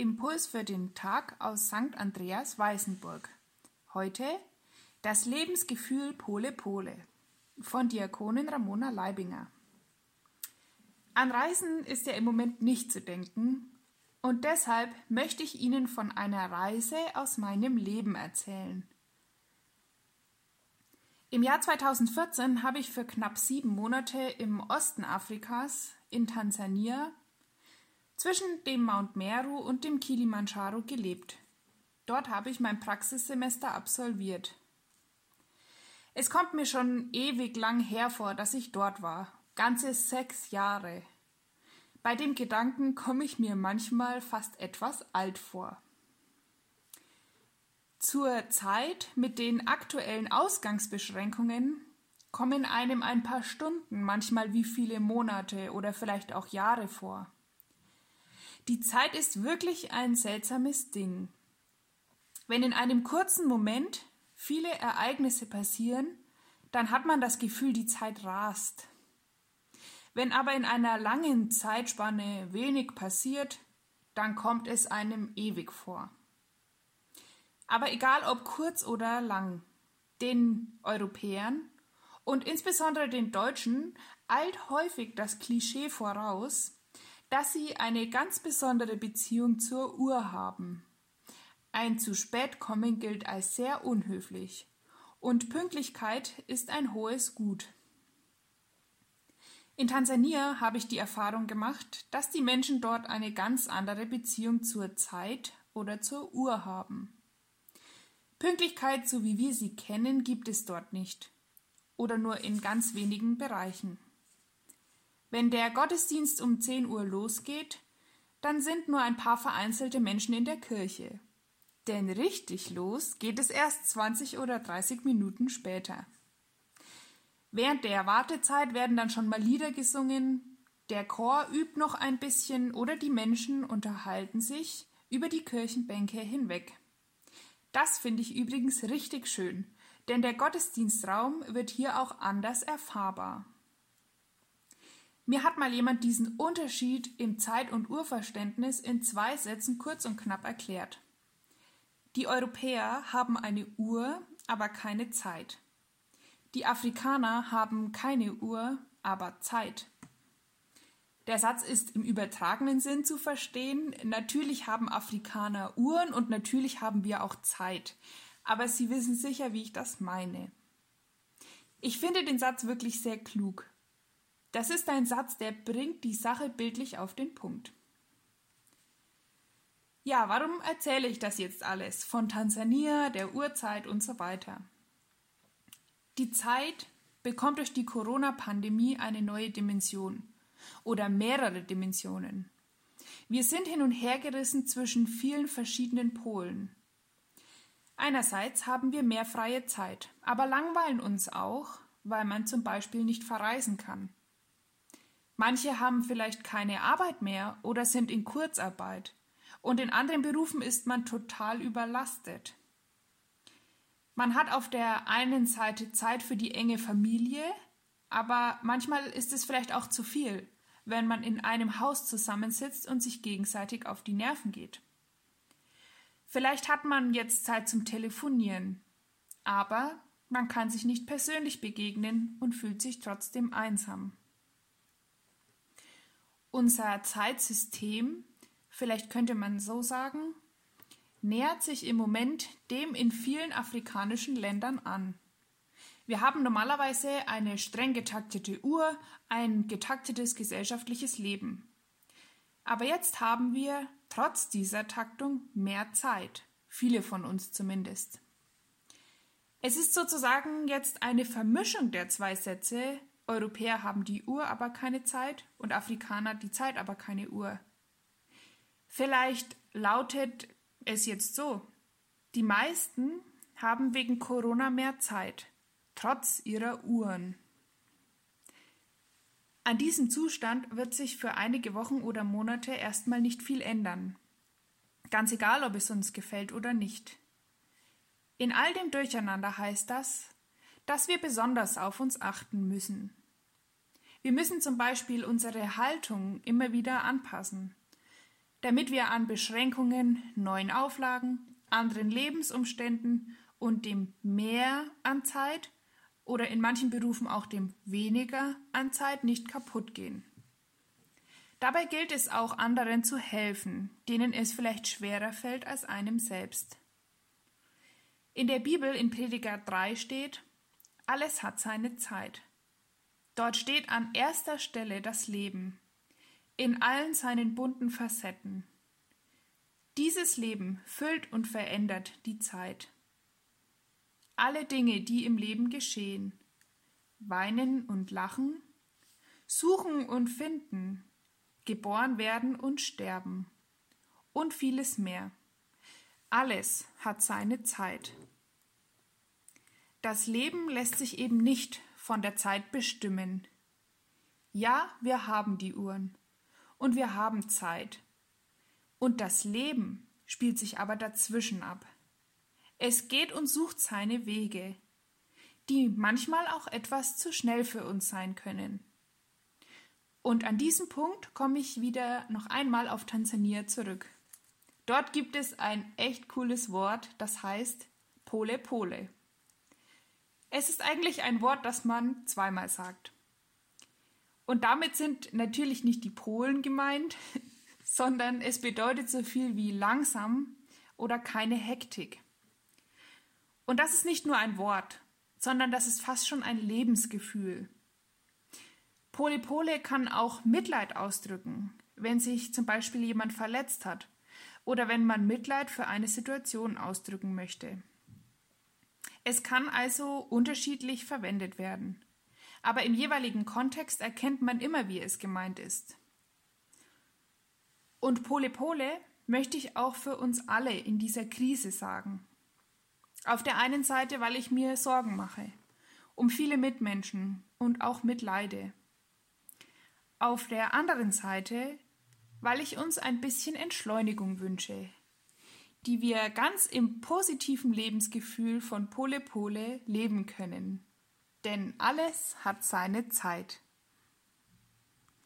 Impuls für den Tag aus St. Andreas Weißenburg. Heute das Lebensgefühl Pole Pole von Diakonin Ramona Leibinger. An Reisen ist ja im Moment nicht zu denken und deshalb möchte ich Ihnen von einer Reise aus meinem Leben erzählen. Im Jahr 2014 habe ich für knapp sieben Monate im Osten Afrikas in Tansania zwischen dem Mount Meru und dem Kilimanjaro gelebt. Dort habe ich mein Praxissemester absolviert. Es kommt mir schon ewig lang hervor, dass ich dort war. Ganze sechs Jahre. Bei dem Gedanken komme ich mir manchmal fast etwas alt vor. Zur Zeit mit den aktuellen Ausgangsbeschränkungen kommen einem ein paar Stunden, manchmal wie viele Monate oder vielleicht auch Jahre vor. Die Zeit ist wirklich ein seltsames Ding. Wenn in einem kurzen Moment viele Ereignisse passieren, dann hat man das Gefühl, die Zeit rast. Wenn aber in einer langen Zeitspanne wenig passiert, dann kommt es einem ewig vor. Aber egal ob kurz oder lang, den Europäern und insbesondere den Deutschen eilt häufig das Klischee voraus, dass sie eine ganz besondere Beziehung zur Uhr haben. Ein zu spät kommen gilt als sehr unhöflich und Pünktlichkeit ist ein hohes Gut. In Tansania habe ich die Erfahrung gemacht, dass die Menschen dort eine ganz andere Beziehung zur Zeit oder zur Uhr haben. Pünktlichkeit, so wie wir sie kennen, gibt es dort nicht oder nur in ganz wenigen Bereichen. Wenn der Gottesdienst um 10 Uhr losgeht, dann sind nur ein paar vereinzelte Menschen in der Kirche. Denn richtig los geht es erst 20 oder 30 Minuten später. Während der Wartezeit werden dann schon mal Lieder gesungen, der Chor übt noch ein bisschen oder die Menschen unterhalten sich über die Kirchenbänke hinweg. Das finde ich übrigens richtig schön, denn der Gottesdienstraum wird hier auch anders erfahrbar. Mir hat mal jemand diesen Unterschied im Zeit- und Urverständnis in zwei Sätzen kurz und knapp erklärt. Die Europäer haben eine Uhr, aber keine Zeit. Die Afrikaner haben keine Uhr, aber Zeit. Der Satz ist im übertragenen Sinn zu verstehen. Natürlich haben Afrikaner Uhren und natürlich haben wir auch Zeit. Aber Sie wissen sicher, wie ich das meine. Ich finde den Satz wirklich sehr klug. Das ist ein Satz, der bringt die Sache bildlich auf den Punkt. Ja, warum erzähle ich das jetzt alles? Von Tansania, der Urzeit und so weiter. Die Zeit bekommt durch die Corona-Pandemie eine neue Dimension oder mehrere Dimensionen. Wir sind hin und her gerissen zwischen vielen verschiedenen Polen. Einerseits haben wir mehr freie Zeit, aber langweilen uns auch, weil man zum Beispiel nicht verreisen kann. Manche haben vielleicht keine Arbeit mehr oder sind in Kurzarbeit. Und in anderen Berufen ist man total überlastet. Man hat auf der einen Seite Zeit für die enge Familie, aber manchmal ist es vielleicht auch zu viel, wenn man in einem Haus zusammensitzt und sich gegenseitig auf die Nerven geht. Vielleicht hat man jetzt Zeit zum Telefonieren, aber man kann sich nicht persönlich begegnen und fühlt sich trotzdem einsam. Unser Zeitsystem, vielleicht könnte man so sagen, nähert sich im Moment dem in vielen afrikanischen Ländern an. Wir haben normalerweise eine streng getaktete Uhr, ein getaktetes gesellschaftliches Leben. Aber jetzt haben wir trotz dieser Taktung mehr Zeit, viele von uns zumindest. Es ist sozusagen jetzt eine Vermischung der zwei Sätze, Europäer haben die Uhr, aber keine Zeit und Afrikaner die Zeit, aber keine Uhr. Vielleicht lautet es jetzt so. Die meisten haben wegen Corona mehr Zeit, trotz ihrer Uhren. An diesem Zustand wird sich für einige Wochen oder Monate erstmal nicht viel ändern. Ganz egal, ob es uns gefällt oder nicht. In all dem Durcheinander heißt das, dass wir besonders auf uns achten müssen. Wir müssen zum Beispiel unsere Haltung immer wieder anpassen. damit wir an Beschränkungen, neuen Auflagen, anderen Lebensumständen und dem Mehr an Zeit oder in manchen Berufen auch dem Weniger an Zeit nicht kaputt gehen. Dabei gilt es auch anderen zu helfen, denen es vielleicht schwerer fällt als einem selbst. In der Bibel in Prediger 3 steht, alles hat seine Zeit. Dort steht an erster Stelle das Leben, in allen seinen bunten Facetten. Dieses Leben füllt und verändert die Zeit. Alle Dinge, die im Leben geschehen, weinen und lachen, suchen und finden, geboren werden und sterben und vieles mehr. Alles hat seine Zeit. Das Leben lässt sich eben nicht von der Zeit bestimmen. Ja, wir haben die Uhren und wir haben Zeit. Und das Leben spielt sich aber dazwischen ab. Es geht und sucht seine Wege, die manchmal auch etwas zu schnell für uns sein können. Und an diesem Punkt komme ich wieder noch einmal auf Tansania zurück. Dort gibt es ein echt cooles Wort, das heißt Pole Pole. Es ist eigentlich ein Wort, das man zweimal sagt. Und damit sind natürlich nicht die Polen gemeint, sondern es bedeutet so viel wie langsam oder keine Hektik. Und das ist nicht nur ein Wort, sondern das ist fast schon ein Lebensgefühl. Polypole kann auch Mitleid ausdrücken, wenn sich zum Beispiel jemand verletzt hat oder wenn man Mitleid für eine Situation ausdrücken möchte. Es kann also unterschiedlich verwendet werden, aber im jeweiligen Kontext erkennt man immer, wie es gemeint ist. Und Pole Pole möchte ich auch für uns alle in dieser Krise sagen. Auf der einen Seite, weil ich mir Sorgen mache, um viele Mitmenschen und auch mitleide. Auf der anderen Seite, weil ich uns ein bisschen Entschleunigung wünsche, die wir ganz im positiven Lebensgefühl von Pole Pole leben können. Denn alles hat seine Zeit.